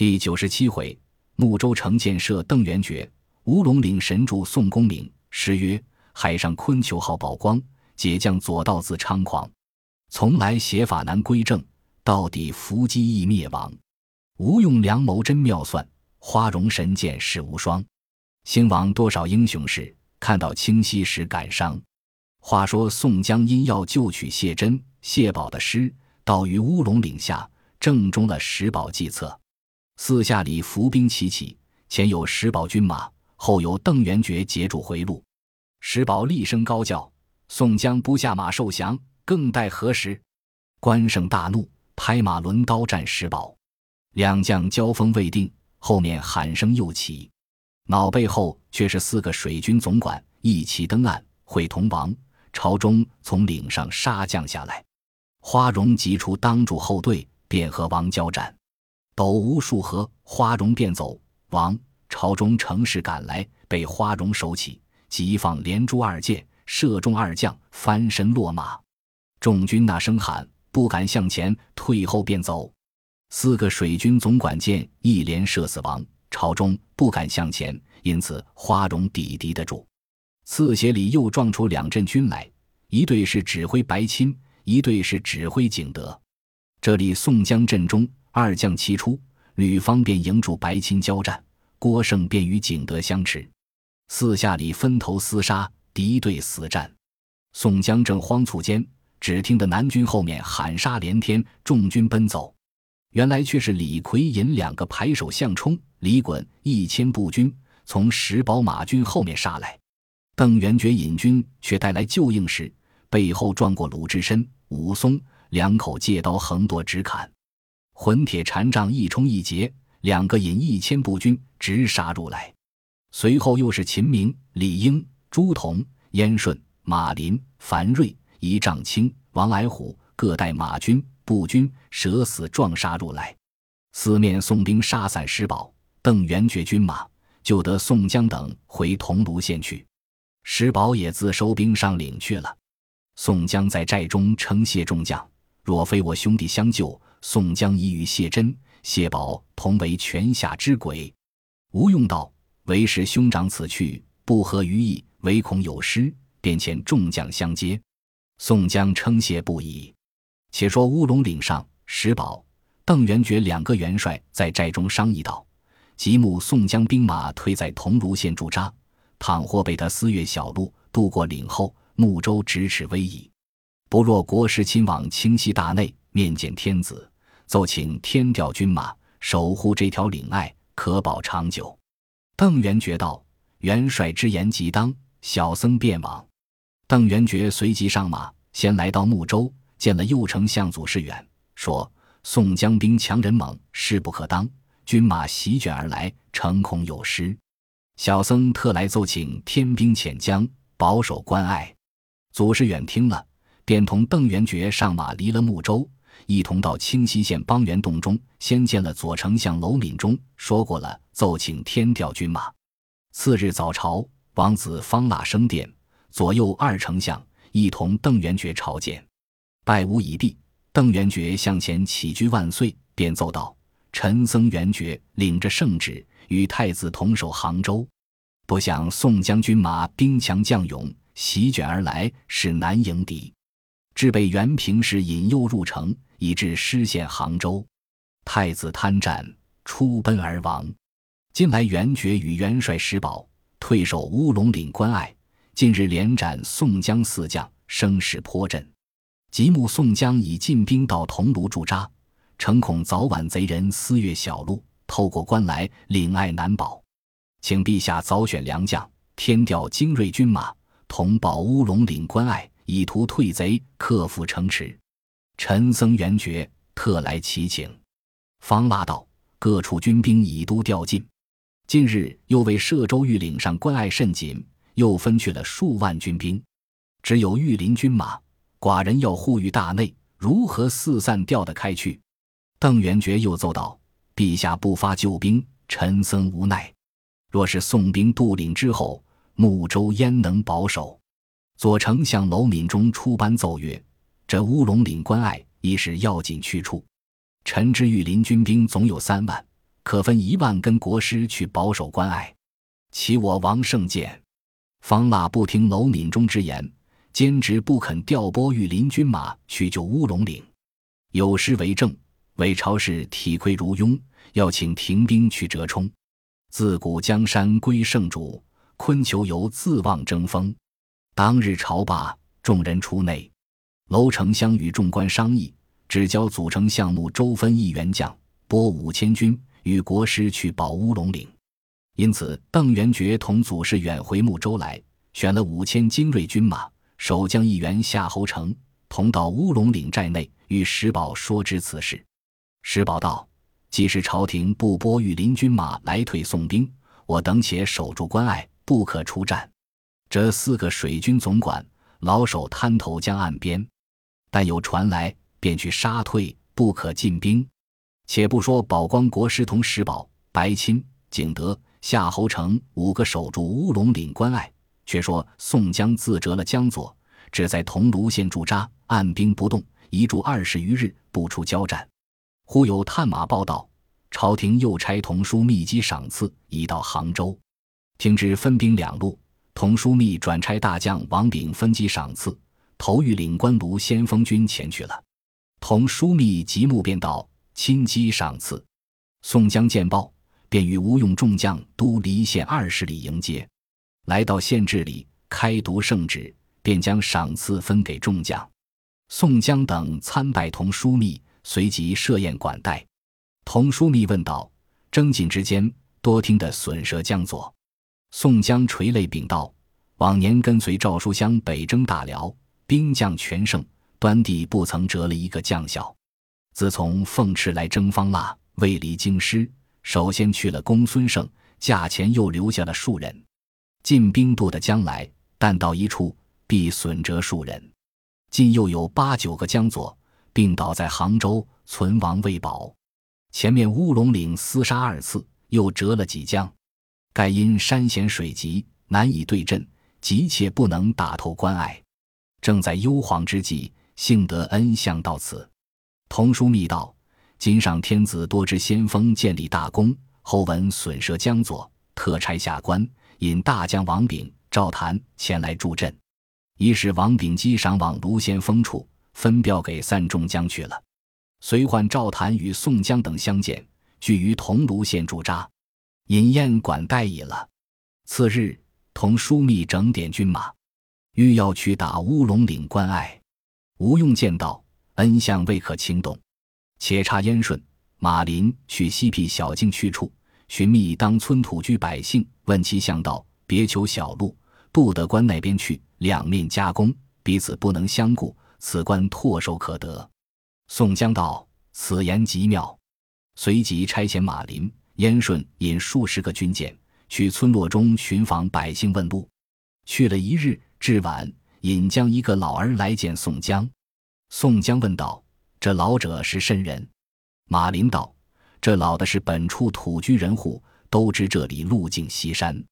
第九十七回，睦州城建设邓元觉，乌龙岭神助宋公明。诗曰：“海上昆球号宝光，解将左道自猖狂。从来邪法难归正，到底伏击易灭亡。吴用良谋真妙算，花荣神剑世无双。兴亡多少英雄事，看到清溪时感伤。”话说宋江因要救取谢珍、谢宝的诗，到于乌龙岭下，正中了石宝计策。四下里伏兵齐起，前有石宝军马，后有邓元觉截住回路。石宝厉声高叫：“宋江不下马受降，更待何时？”关胜大怒，拍马抡刀战石宝。两将交锋未定，后面喊声又起，脑背后却是四个水军总管一齐登岸，会同王。朝中从岭上杀将下来，花荣急出当住后队，便和王交战。斗无数合，花荣便走。王朝中乘势赶来，被花荣手起，急放连珠二箭，射中二将，翻身落马。众军那声喊，不敢向前，退后便走。四个水军总管见一连射死王朝中，不敢向前，因此花荣抵敌得住。刺斜里又撞出两阵军来，一队是指挥白钦，一队是指挥景德。这里宋江阵中二将齐出，吕方便迎住白钦交战，郭盛便与景德相持。四下里分头厮杀，敌对死战。宋江正慌促间，只听得南军后面喊杀连天，众军奔走。原来却是李逵引两个排手相冲、李衮一千步军从石宝马军后面杀来。邓元觉引军却带来救应时，背后撞过鲁智深、武松两口借刀横夺直砍，混铁禅杖一冲一截，两个引一千步军直杀入来。随后又是秦明、李应、朱仝、燕顺、马林、樊瑞、一丈青、王矮虎各带马军、步军舍死撞杀入来，四面宋兵杀散石宝、邓元觉军马，就得宋江等回桐庐县去。石宝也自收兵上岭去了。宋江在寨中称谢众将：“若非我兄弟相救，宋江已与谢珍、谢宝同为泉下之鬼。”吴用道：“为师兄长此去不合于意，唯恐有失，便遣众将相接。”宋江称谢不已。且说乌龙岭上，石宝、邓元觉两个元帅在寨中商议道：“即募宋江兵马退在桐庐县驻扎。”倘或被他私越小路渡过岭后，睦州咫尺危矣。不若国师亲往清溪大内面见天子，奏请天调军马守护这条岭隘，可保长久。邓元觉道：“元帅之言极当，小僧便往。”邓元觉随即上马，先来到睦州，见了右丞相祖士远，说：“宋江兵强人猛，势不可当，军马席卷而来，诚恐有失。”小僧特来奏请天兵遣将保守关隘。祖师远听了，便同邓元觉上马离了睦州，一同到清溪县邦源洞中，先见了左丞相娄敏中，说过了奏请天调军马。次日早朝，王子方腊升殿，左右二丞相一同邓元觉朝见，拜吾已毕。邓元觉向前起居万岁，便奏道：“陈僧元觉领着圣旨。”与太子同守杭州，不想宋将军马兵强将勇，席卷而来，是难迎敌。至被袁平时引诱入城，以致失陷杭州。太子贪战，出奔而亡。近来元觉与元帅石宝退守乌龙岭关隘，近日连斩宋江四将，声势颇振。即目宋江已进兵到桐庐驻扎，诚恐早晚贼人私越小路。透过关来，岭隘难保，请陛下早选良将，添调精锐军马，同保乌龙岭关隘，以图退贼，克服城池。陈僧元觉特来祈请。方腊道：各处军兵已都调进，近日又为歙州御岭上关隘甚紧，又分去了数万军兵，只有御林军马，寡人要护御大内，如何四散调得开去？邓元觉又奏道。陛下不发救兵，陈僧无奈。若是宋兵渡岭之后，睦州焉能保守？左丞相娄敏中出班奏曰：“这乌龙岭关隘已是要紧去处。臣知玉林军兵总有三万，可分一万根国师去保守关隘。其我王胜见，方腊不听娄敏中之言，坚持不肯调拨御林军马去救乌龙岭。有诗为证：韦朝氏体亏如庸，要请停兵去折冲。自古江山归圣主，昆求犹自望争锋。当日朝罢，众人出内，娄丞相与众官商议，只交组成项目周分一员将，拨五千军与国师去保乌龙岭。因此，邓元觉同祖士远回睦州来，选了五千精锐军马，守将一员夏侯成同到乌龙岭寨内，与石宝说知此事。石宝道。既是朝廷不拨御林军马来退宋兵，我等且守住关隘，不可出战。这四个水军总管老守滩头江岸边，但有传来，便去杀退，不可进兵。且不说宝光国师同石宝、白钦、景德、夏侯成五个守住乌龙岭关隘，却说宋江自折了江左，只在桐庐县驻扎，按兵不动，一住二十余日，不出交战。忽有探马报道，朝廷又差童书密集赏赐，已到杭州。听知分兵两路，童书密转差大将王炳分机赏赐，投御领官卢先锋军前去了。童枢密即目便道，亲机赏赐。宋江见报，便与吴用众将都离县二十里迎接。来到县治里，开读圣旨，便将赏赐分给众将。宋江等参拜童枢密。随即设宴管待，童枢密问道：“征锦之间，多听得损舌将佐。”宋江垂泪禀道：“往年跟随赵书香北征大辽，兵将全胜，端地不曾折了一个将校。自从凤翅来征方腊，未离京师，首先去了公孙胜，驾前又留下了数人。进兵渡的将来，但到一处，必损折数人。今又有八九个将佐。”病倒在杭州，存亡未保。前面乌龙岭厮杀二次，又折了几将。盖因山险水急，难以对阵，急切不能打透关隘。正在忧惶之际，幸得恩相到此。童书密道：今上天子多知先锋建立大功，后闻损折江左，特差下官引大将王炳、赵谭前来助阵。一是王炳基赏往卢先锋处。分调给散众将去了，随唤赵谭与宋江等相见，聚于桐庐县驻扎，饮宴管待已了。次日，同枢密整点军马，欲要去打乌龙岭关隘。吴用见道：“恩相未可轻动，且差燕顺、马林去西僻小径去处，寻觅当村土居百姓，问其向道，别求小路，渡得关那边去，两面夹攻，彼此不能相顾。”此关唾手可得。宋江道：“此言极妙。”随即差遣马林、燕顺引数十个军舰去村落中寻访百姓问路。去了一日，至晚，引将一个老儿来见宋江。宋江问道：“这老者是甚人？”马林道：“这老的是本处土居人户，都知这里路径西山。”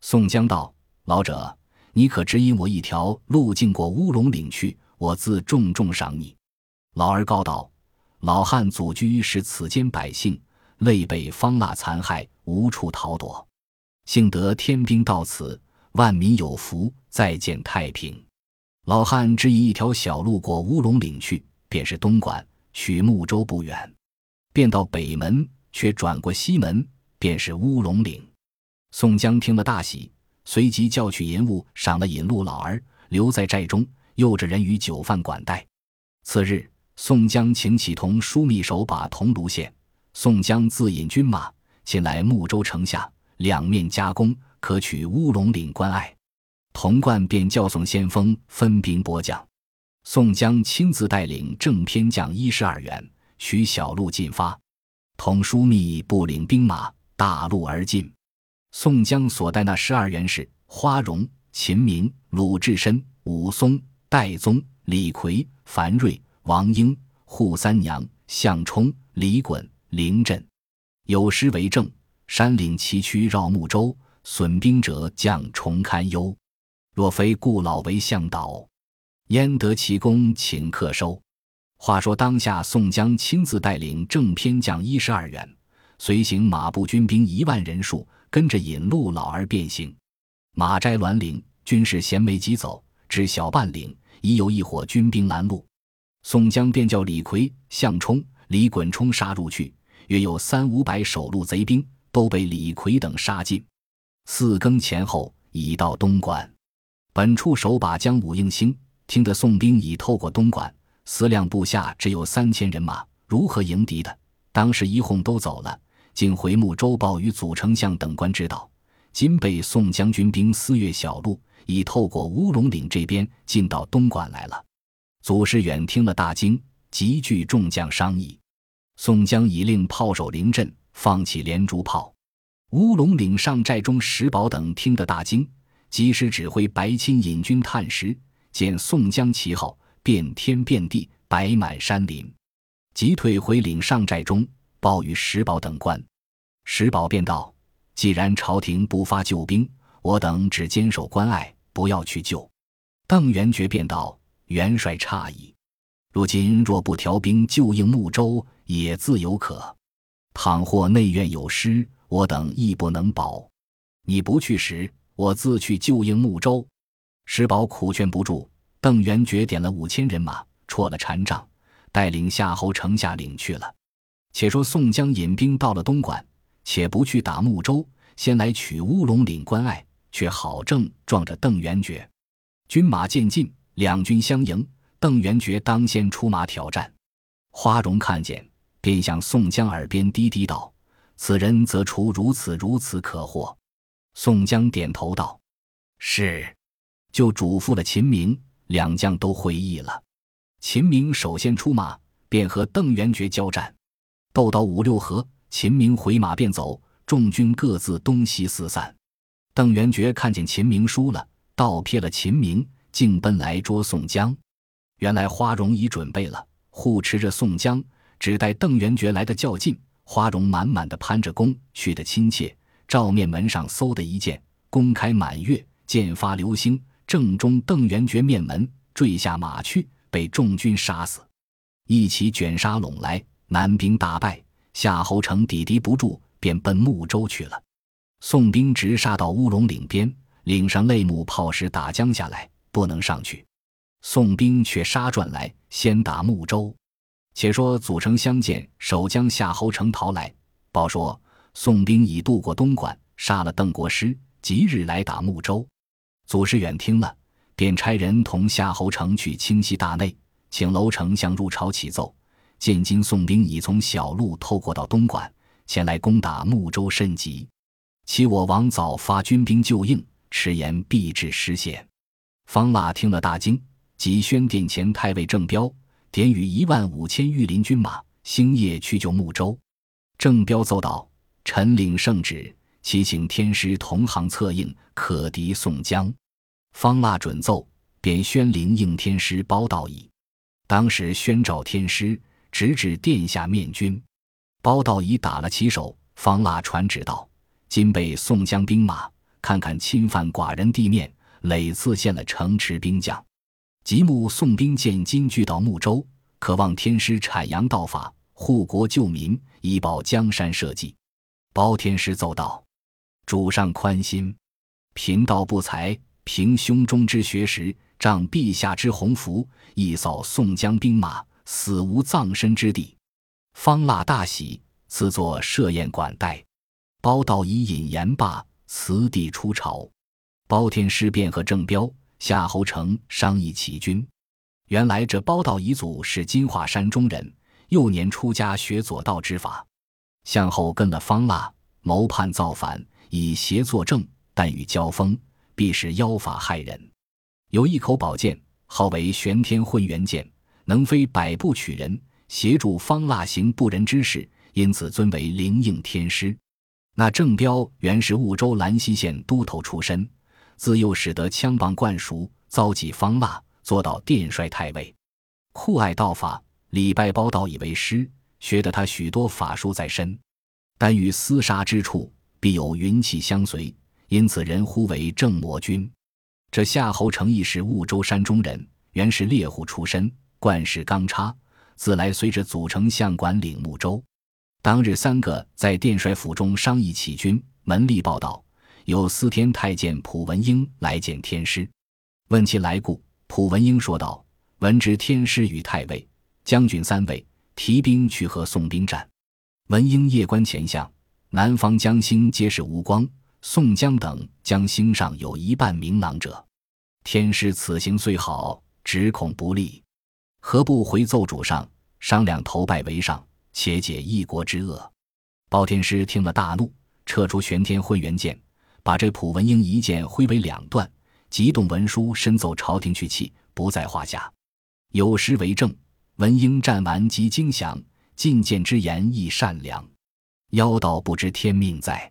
宋江道：“老者，你可指引我一条路径过乌龙岭去？”我自重重赏你。老儿告道：“老汉祖居是此间百姓，累被方腊残害，无处逃躲。幸得天兵到此，万民有福，再见太平。”老汉只以一条小路过乌龙岭去，便是东莞，取睦州不远。便到北门，却转过西门，便是乌龙岭。宋江听了大喜，随即叫去银物，赏了引路老儿，留在寨中。诱着人与酒饭管待。次日，宋江请启同枢密守把桐庐县，宋江自引军马前来睦州城下，两面夹攻，可取乌龙岭关隘。童贯便叫宋先锋分兵拨将，宋江亲自带领正偏将一十二员，取小路进发。同枢密不领兵马，大路而进。宋江所带那十二员是花荣、秦明、鲁智深、武松。戴宗、李逵、樊瑞、王英、扈三娘、项冲、李衮、林震，有诗为证：“山岭崎岖绕木州，损兵者将重堪忧。若非故老为向导，焉得其功请客收？”话说当下，宋江亲自带领正偏将一十二员，随行马步军兵一万人数，跟着引路老而变形。马摘栾岭，军士衔枚疾走，至小半岭，已有一伙军兵拦路。宋江便叫李逵、项冲、李衮冲杀入去，约有三五百守路贼兵，都被李逵等杀尽。四更前后，已到东莞。本处守把将武应星听得宋兵已透过东莞，思量部下只有三千人马，如何迎敌的？当时一哄都走了，竟回目周报与祖丞相等官知道，今被宋将军兵私越小路，已透过乌龙岭这边进到东莞来了。祖师远听了大惊，急聚众将商议。宋江已令炮手临阵，放起连珠炮。乌龙岭上寨中石宝等听得大惊，及时指挥白钦引军探时，见宋江旗号遍天遍地，摆满山林，急退回岭上寨中，报与石宝等官。石宝便道：“既然朝廷不发救兵，我等只坚守关隘，不要去救。”邓元觉便道。元帅诧异，如今若不调兵救应睦州，也自有可。倘或内院有失，我等亦不能保。你不去时，我自去救应睦州。石宝苦劝不住，邓元觉点了五千人马，戳了禅杖，带领夏侯成下领去了。且说宋江引兵到了东莞，且不去打睦州，先来取乌龙岭关隘，却好正撞着邓元觉。军马渐进。两军相迎，邓元觉当先出马挑战。花荣看见，便向宋江耳边低低道：“此人则除如此如此可获。”宋江点头道：“是。”就嘱咐了秦明，两将都会意了。秦明首先出马，便和邓元觉交战，斗到五六合，秦明回马便走，众军各自东西四散。邓元觉看见秦明输了，倒瞥了秦明。竟奔来捉宋江，原来花荣已准备了，护持着宋江，只待邓元觉来的较劲。花荣满满的攀着弓，去的亲切。照面门上嗖的一箭，弓开满月，箭发流星，正中邓元觉面门，坠下马去，被众军杀死。一起卷沙拢来，南兵大败，夏侯成抵敌不住，便奔睦州去了。宋兵直杀到乌龙岭边，岭上擂木炮石打将下来。不能上去，宋兵却杀转来，先打睦州。且说祖丞相见守将夏侯成逃来，报说宋兵已渡过东莞，杀了邓国师，即日来打睦州。祖师远听了，便差人同夏侯成去清溪大内，请楼丞相入朝启奏。见今宋兵已从小路透过到东莞，前来攻打睦州甚急，其我王早发军兵救应，迟延必至失陷。方腊听了大惊，即宣殿前太尉郑彪点与一万五千御林军马，星夜去救睦州。郑彪奏道：“臣领圣旨，祈请天师同行策应，可敌宋江。”方腊准奏，便宣灵应天师包道乙。当时宣召天师，直指殿下面军。包道乙打了旗手，方腊传旨道：“今被宋江兵马，看看侵犯寡人地面。”累次献了城池兵将，吉木宋兵见金聚到睦州，渴望天师阐扬道法，护国救民，以保江山社稷。包天师奏道：“主上宽心，贫道不才，凭胸中之学识，仗陛下之鸿福，一扫宋江兵马，死无葬身之地。”方腊大喜，赐作设宴管待。包道以引言罢，辞帝出朝。包天师便和郑彪、夏侯成商议起军。原来这包道遗祖是金华山中人，幼年出家学左道之法，向后跟了方腊，谋叛造反，以邪作正，但与交锋，必是妖法害人。有一口宝剑，号为玄天混元剑，能飞百步取人，协助方腊行不仁之事，因此尊为灵应天师。那郑彪原是婺州兰溪县都头出身。自幼使得枪棒灌熟，遭际方腊，做到殿帅太尉。酷爱道法，礼拜包道以为师，学得他许多法术在身。但与厮杀之处，必有云气相随，因此人呼为正魔君。这夏侯成亦是婺州山中人，原是猎户出身，惯事刚差，自来随着祖丞相管领睦州。当日，三个在殿帅府中商议起军。门吏报道，有司天太监蒲文英来见天师，问其来故。蒲文英说道：“闻知天师与太尉、将军三位提兵去和宋兵战。文英夜观前相，南方将星皆是无光，宋江等将星上有一半明朗者。天师此行虽好，只恐不利，何不回奏主上，商量投拜为上？”且解一国之恶。包天师听了大怒，撤出玄天混元剑，把这蒲文英一剑挥为两段，急动文书，申奏朝廷去气，不在话下。有诗为证：文英战完即惊降，进谏之言亦善良。妖道不知天命在，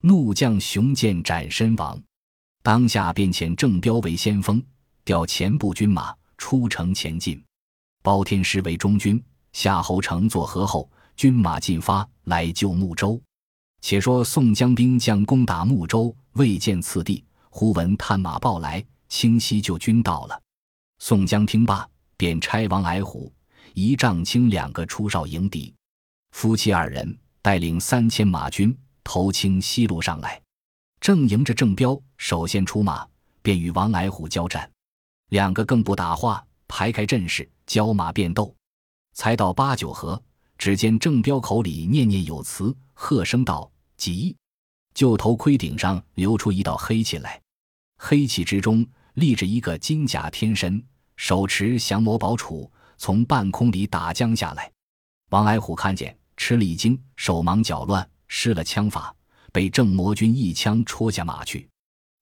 怒将雄剑斩身亡。当下便遣郑彪为先锋，调前部军马出城前进，包天师为中军。夏侯成作合后，军马进发来救睦州。且说宋江兵将攻打睦州，未见次第，忽闻探马报来，清溪救军到了。宋江听罢，便差王矮虎、一丈青两个出哨迎敌。夫妻二人带领三千马军，投清西路上来，正迎着郑彪，首先出马，便与王矮虎交战。两个更不打话，排开阵势，交马便斗。才到八九合，只见郑彪口里念念有词，喝声道：“急！”就头盔顶上流出一道黑气来，黑气之中立着一个金甲天神，手持降魔宝杵，从半空里打将下来。王矮虎看见，吃了一惊，手忙脚乱，失了枪法，被郑魔军一枪戳下马去。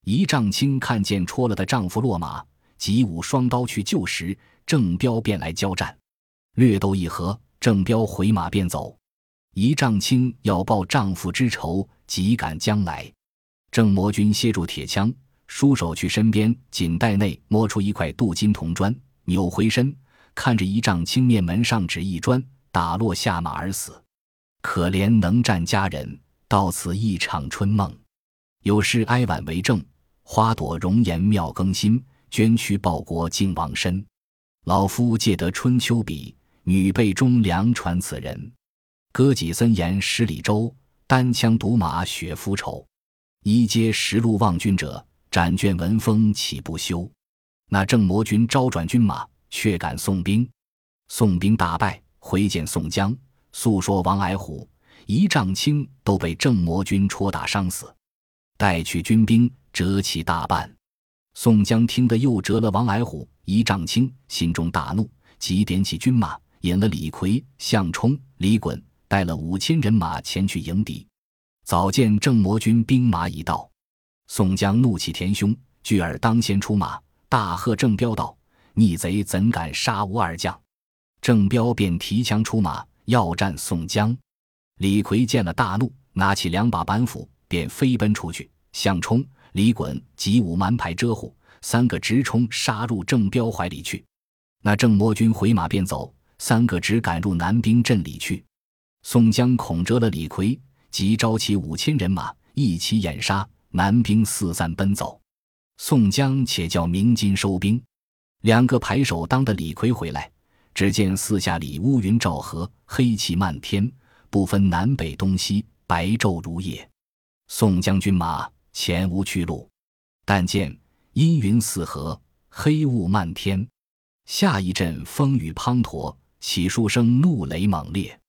一丈青看见戳了的丈夫落马，急舞双刀去救时，郑彪便来交战。略斗一合，郑彪回马便走。一丈青要报丈夫之仇，急赶将来。郑魔军歇住铁枪，舒手去身边锦袋内摸出一块镀金铜砖，扭回身看着一丈青面门上指一砖，打落下马而死。可怜能战佳人，到此一场春梦。有诗哀婉为证：花朵容颜妙更新，捐躯报国敬王身。老夫借得春秋笔。女辈忠良传此人，歌己森严十里州，单枪独马雪夫愁。一阶十路望君者，斩卷文风岂不休？那郑魔军招转军马，却赶宋兵。宋兵大败，回见宋江，诉说王矮虎、一丈青都被郑魔军戳打伤死，带去军兵折其大半。宋江听得又折了王矮虎、一丈青，心中大怒，急点起军马。引了李逵、项冲、李衮，带了五千人马前去迎敌。早见郑魔军兵马已到，宋江怒气填胸，巨儿当先出马，大喝郑彪道：“逆贼怎敢杀吾二将？”郑彪便提枪出马，要战宋江。李逵见了大怒，拿起两把板斧，便飞奔出去。项冲、李衮急舞蛮牌遮护，三个直冲杀入郑彪怀里去。那郑魔军回马便走。三个只赶入南兵阵里去，宋江恐折了李逵，即招起五千人马，一起掩杀。南兵四散奔走，宋江且叫鸣金收兵。两个排手当的李逵回来，只见四下里乌云罩河，黑气漫天，不分南北东西，白昼如夜。宋江军马前无去路，但见阴云四合，黑雾漫天，下一阵风雨滂沱。起书声怒雷猛烈，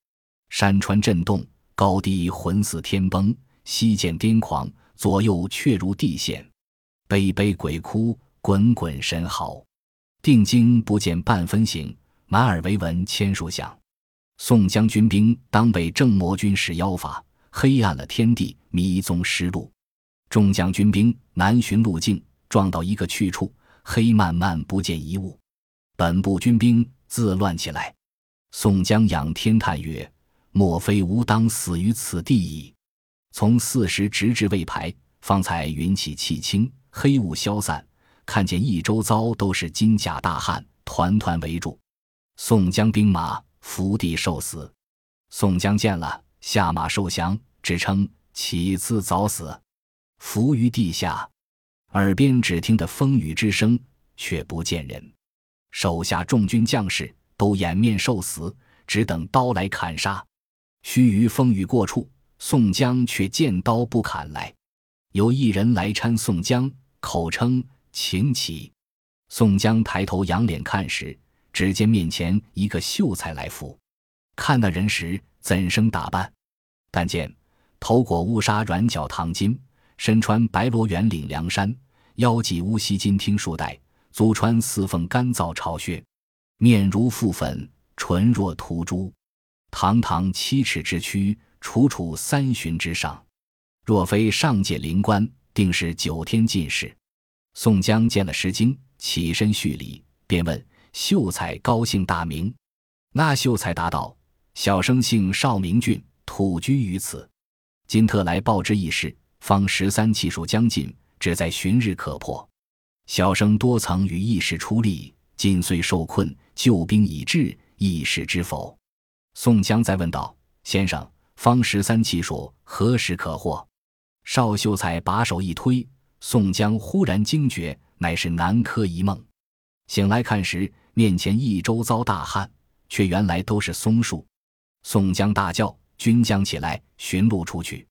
山川震动，高低浑似天崩，西涧癫狂，左右却如地陷，悲悲鬼哭，滚滚神嚎。定睛不见半分形，满耳唯闻千树响。宋江军兵当被郑魔军使妖法，黑暗了天地，迷踪失路。众将军兵南寻路径，撞到一个去处，黑漫漫，不见一物。本部军兵自乱起来。宋江仰天叹曰：“莫非吾当死于此地矣？”从四时直至未排，方才云起气清，黑雾消散，看见一周遭都是金甲大汉，团团围住。宋江兵马伏地受死。宋江见了，下马受降，只称起自早死，伏于地下。耳边只听得风雨之声，却不见人。手下众军将士。都掩面受死，只等刀来砍杀。须臾风雨过处，宋江却见刀不砍来。有一人来搀宋江，口称请起。宋江抬头仰脸看时，只见面前一个秀才来扶。看那人时，怎生打扮？但见头裹乌纱软脚唐巾，身穿白罗圆领凉衫，腰系乌锡金听束带，足穿四凤干燥朝靴，面如覆粉，唇若涂朱，堂堂七尺之躯，楚楚三旬之上。若非上界灵官，定是九天进士。宋江见了诗经，起身叙礼，便问秀才高姓大名。那秀才答道：“小生姓邵，名俊，土居于此。今特来报之一事，方十三气数将近，只在旬日可破。小生多曾与义士出力，今虽受困，救兵已至，义士知否？”宋江再问道：“先生，方十三气数何时可获？”邵秀才把手一推，宋江忽然惊觉，乃是南柯一梦。醒来看时，面前一周遭大旱，却原来都是松树。宋江大叫：“军将起来，寻路出去！”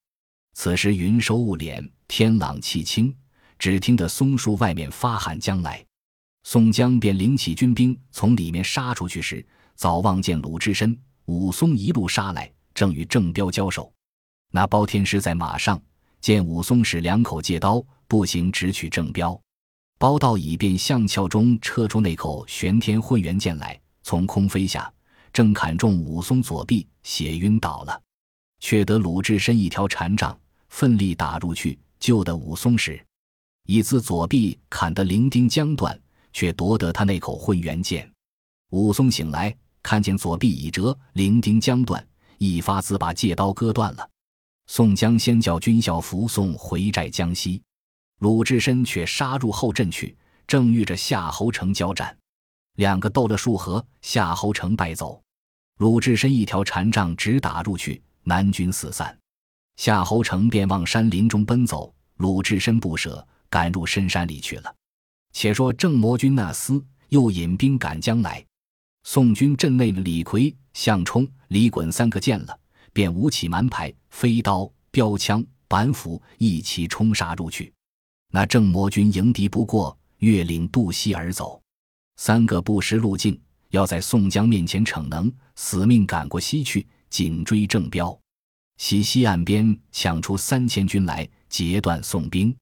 此时云收雾敛，天朗气清，只听得松树外面发喊将来。宋江便领起军兵从里面杀出去时，早望见鲁智深、武松一路杀来，正与郑彪交手。那包天师在马上。见武松使两口借刀，步行直取郑彪。包道乙便向鞘中撤出那口玄天混元剑来，从空飞下，正砍中武松左臂，血晕倒了。却得鲁智深一条禅杖，奋力打入去，救得武松时，已自左臂砍得零丁将断，却夺得他那口混元剑。武松醒来，看见左臂已折，零丁将断，一发自把借刀割断了。宋江先叫军校扶送回寨江西，鲁智深却杀入后阵去，正遇着夏侯成交战，两个斗了数合，夏侯成败走，鲁智深一条禅杖直打入去，南军四散，夏侯成便往山林中奔走，鲁智深不舍，赶入深山里去了。且说郑魔军那厮又引兵赶将来，宋军阵内的李逵、项冲、李衮三个见了。便舞起蛮牌，飞刀、标枪、板斧一齐冲杀入去。那郑魔军迎敌不过，越岭渡溪而走。三个不识路径，要在宋江面前逞能，死命赶过溪去，紧追郑彪。西西岸边抢出三千军来，截断宋兵。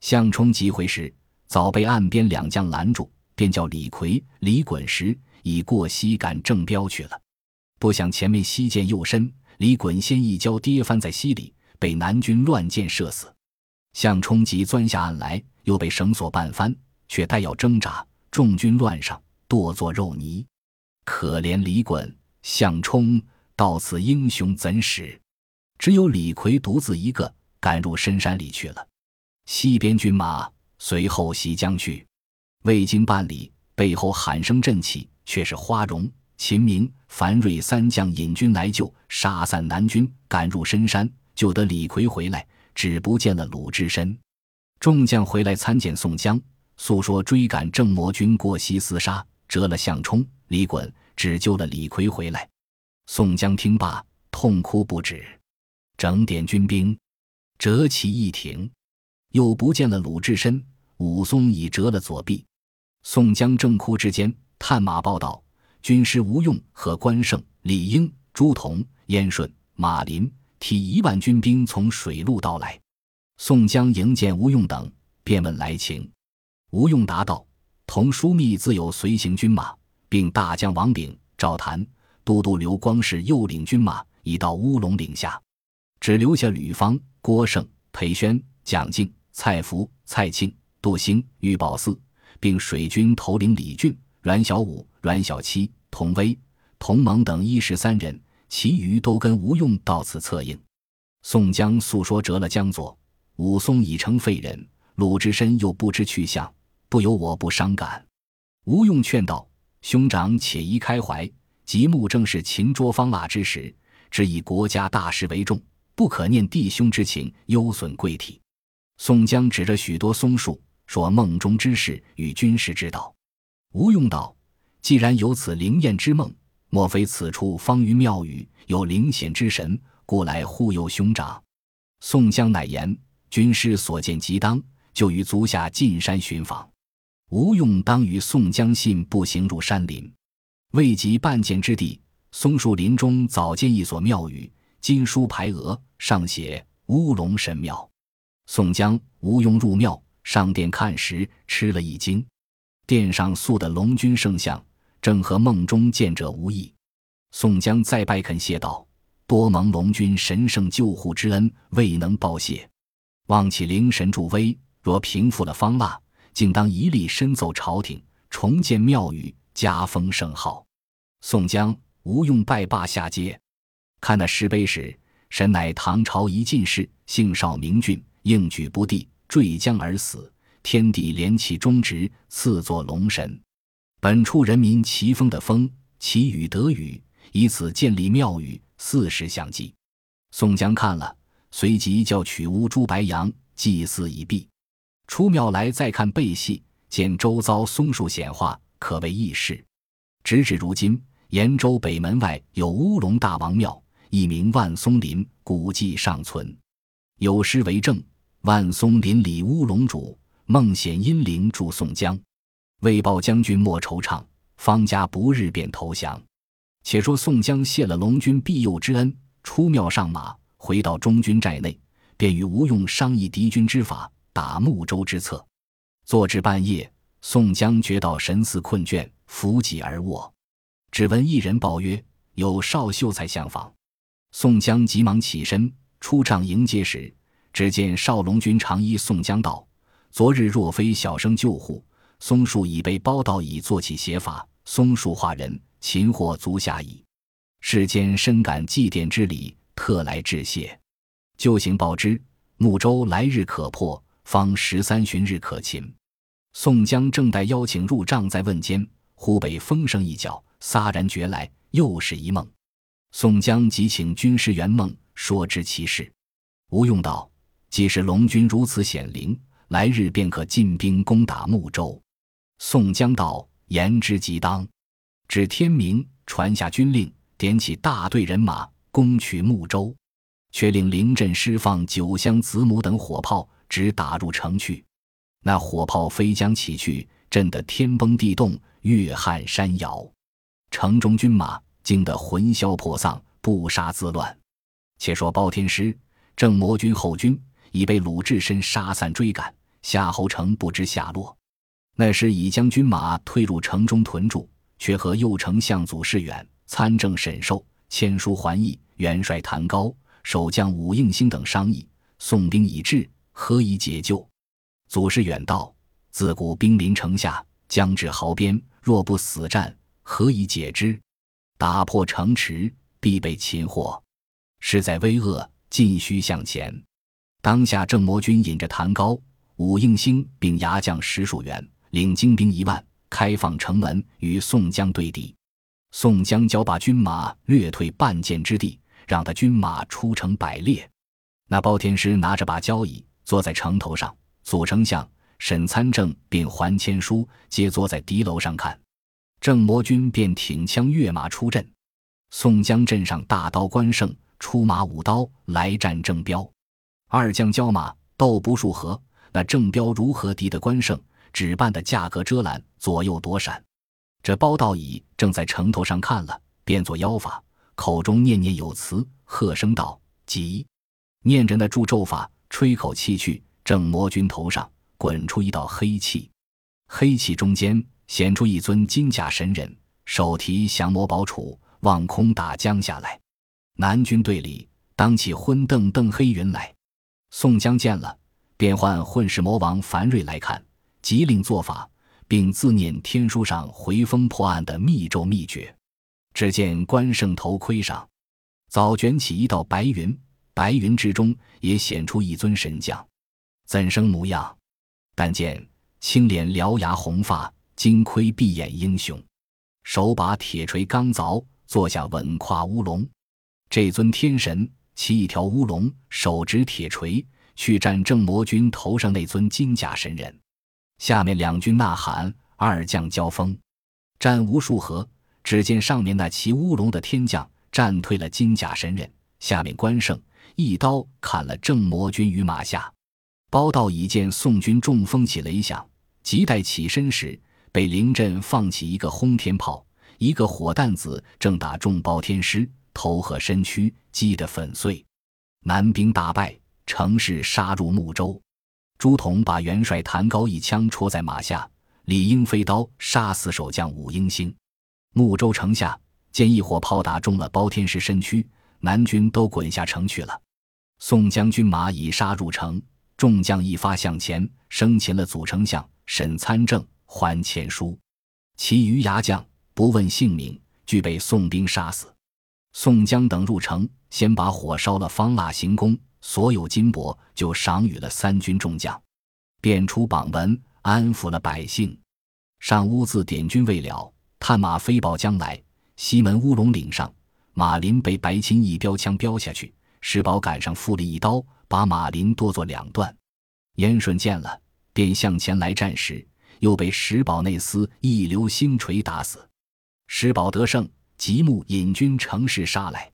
项冲急回时，早被岸边两将拦住，便叫李逵、李衮时已过溪赶郑彪去了。不想前面溪涧又深。李衮先一跤跌翻在溪里，被南军乱箭射死。项冲急钻下岸来，又被绳索绊翻，却待要挣扎，众军乱上，剁作肉泥。可怜李衮、项冲到此英雄怎使？只有李逵独自一个赶入深山里去了。西边军马随后袭将去，未经半里，背后喊声震起，却是花荣。秦明、樊瑞三将引军来救，杀散南军，赶入深山，救得李逵回来，只不见了鲁智深。众将回来参见宋江，诉说追赶郑魔军过溪厮杀，折了项冲、李衮，只救了李逵回来。宋江听罢，痛哭不止，整点军兵，折旗一挺，又不见了鲁智深。武松已折了左臂。宋江正哭之间，探马报道。军师吴用和关胜、李应、朱仝、燕顺、马林提一万军兵从水路到来。宋江迎见吴用等，便问来情。吴用答道：“同枢密自有随行军马，并大将王炳、赵谭、都督刘光世又领军马，已到乌龙岭下，只留下吕方、郭盛、裴宣、蒋敬、蔡福、蔡庆、杜兴、玉宝四，并水军头领李俊。”阮小五、阮小七、童威、童蒙等一十三人，其余都跟吴用到此策应。宋江诉说折了江左，武松已成废人，鲁智深又不知去向，不由我不伤感。吴用劝道：“兄长且宜开怀，即木正是擒捉方腊之时，只以国家大事为重，不可念弟兄之情，忧损贵体。”宋江指着许多松树，说：“梦中之事与军师之道。”吴用道：“既然有此灵验之梦，莫非此处方于庙宇有灵显之神，故来护佑兄长？”宋江乃言：“军师所见即当，就于足下进山寻访。”吴用当与宋江信步行入山林，未及半箭之地，松树林中早见一所庙宇，金书牌额，上写“乌龙神庙”。宋江、吴用入庙上殿看时，吃了一惊。殿上塑的龙君圣像，正和梦中见者无异。宋江再拜恳谢道：“多蒙龙君神圣救护之恩，未能报谢，望起灵神助威，若平复了方腊。”竟当一力深奏朝廷，重建庙宇，加封圣号。宋江、吴用拜罢下阶，看那石碑时，神乃唐朝一进士，姓邵，名俊，应举不第，坠江而死。天地怜其忠直，赐作龙神。本处人民齐风的风，其雨得语，以此建立庙宇，四时相祭。宋江看了，随即叫取乌猪白羊祭祀已毕。出庙来再看背戏，见周遭松树显化，可谓异事。直至如今，延州北门外有乌龙大王庙，一名万松林，古迹尚存。有诗为证：“万松林里乌龙主，梦显阴灵助宋江。为报将军莫惆怅，方家不日便投降。”且说宋江谢了龙君庇佑之恩，出庙上马，回到中军寨内，便与吴用商议敌军之法。打睦州之策，坐至半夜，宋江觉到神思困倦，伏脊而卧。只闻一人报曰：“有少秀才相访。”宋江急忙起身出帐迎接时，只见少龙军长揖宋江道：“昨日若非小生救护，松树已被包道乙做起邪法，松树化人，擒获足下矣。世间深感祭奠之礼，特来致谢。旧行报之，睦州来日可破。”方十三旬日可擒。宋江正待邀请入帐，在问间，忽被风声一搅，撒然觉来，又是一梦。宋江即请军师圆梦，说知其事。吴用道：“既是龙军如此显灵，来日便可进兵攻打睦州。”宋江道：“言之即当。”至天明，传下军令，点起大队人马，攻取睦州，却令灵阵释放九香子母等火炮。直打入城去，那火炮飞将起去，震得天崩地动，月撼山摇。城中军马惊得魂消魄丧，不杀自乱。且说包天师、正魔军后军已被鲁智深杀散追赶，夏侯成不知下落。那时已将军马退入城中屯住，却和右丞相祖士远、参政沈寿签书还议，元帅谭高、守将武应星等商议，送兵已至。何以解救？祖士远道：自古兵临城下，将至壕边，若不死战，何以解之？打破城池，必被擒获。势在危厄，尽须向前。当下郑魔军引着谭高、武应星，并牙将十数员，领精兵一万，开放城门，与宋江对敌。宋江交把军马略退半箭之地，让他军马出城百列。那包天师拿着把交椅。坐在城头上，左丞相、沈参政并还签书，皆坐在敌楼上看。郑魔军便挺枪跃马出阵。宋江镇上大刀关胜出马舞刀来战郑彪，二将交马斗不数合，那郑彪如何敌得关胜？只扮的架格遮拦，左右躲闪。这包道乙正在城头上看了，变作妖法，口中念念有词，喝声道：“急！”念着那祝咒法。吹口气去，正魔君头上滚出一道黑气，黑气中间显出一尊金甲神人，手提降魔宝杵，望空打将下来。南军队里当起昏瞪瞪黑云来。宋江见了，便唤混世魔王樊瑞来看，急令做法，并自念天书上回风破案的密咒秘诀。只见关胜头盔上早卷起一道白云。白云之中也显出一尊神将，怎生模样？但见青脸獠牙红发，金盔碧眼英雄，手把铁锤钢凿，坐下稳跨乌龙。这尊天神骑一条乌龙，手执铁锤，去战正魔军头上那尊金甲神人。下面两军呐喊，二将交锋，战无数合。只见上面那骑乌龙的天将战退了金甲神人，下面关胜一刀砍了郑魔军于马下。包道已见宋军中风起雷响，急待起身时，被灵阵放起一个轰天炮，一个火弹子正打中包天师头和身躯，击得粉碎。南兵大败，乘势杀入睦州。朱仝把元帅谭高一枪戳在马下，李应飞刀杀死守将武英兴。睦州城下见一火炮打中了包天师身躯，南军都滚下城去了。宋将军马已杀入城。众将一发向前，生擒了祖丞相沈参政，还前书。其余牙将不问姓名，俱被宋兵杀死。宋江等入城，先把火烧了方腊行宫，所有金帛就赏予了三军众将，便出榜文，安抚了百姓。上屋自点军未了，探马飞报将来。西门乌龙岭上，马林被白钦一标枪标下去，石宝赶上负了一刀。把马林剁作两段，燕顺见了，便向前来战时，又被石宝内司一流星锤打死。石宝得胜，即木引军乘势杀来。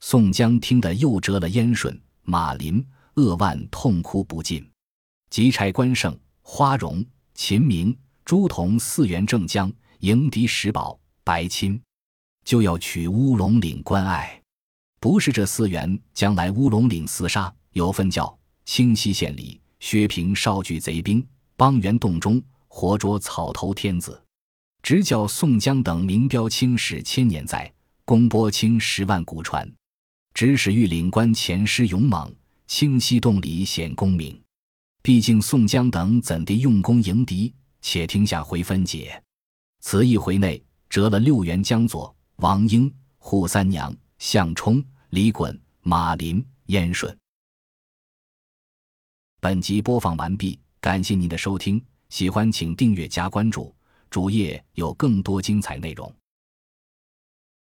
宋江听得又折了燕顺、马林，扼腕痛哭不尽。即差关胜、花荣、秦明、朱仝四员正将迎敌石宝、白钦，就要取乌龙岭关隘。不是这四员将来乌龙岭厮杀。有份叫清溪县里薛平少聚贼兵，帮援洞中活捉草头天子，直教宋江等名标青史千年在，公播青十万古传。指使御领官前师勇猛，清溪洞里显功名。毕竟宋江等怎地用功迎敌？且听下回分解。此一回内折了六员将佐：王英、扈三娘、项冲、李衮、马林、燕顺。本集播放完毕，感谢您的收听，喜欢请订阅加关注，主页有更多精彩内容。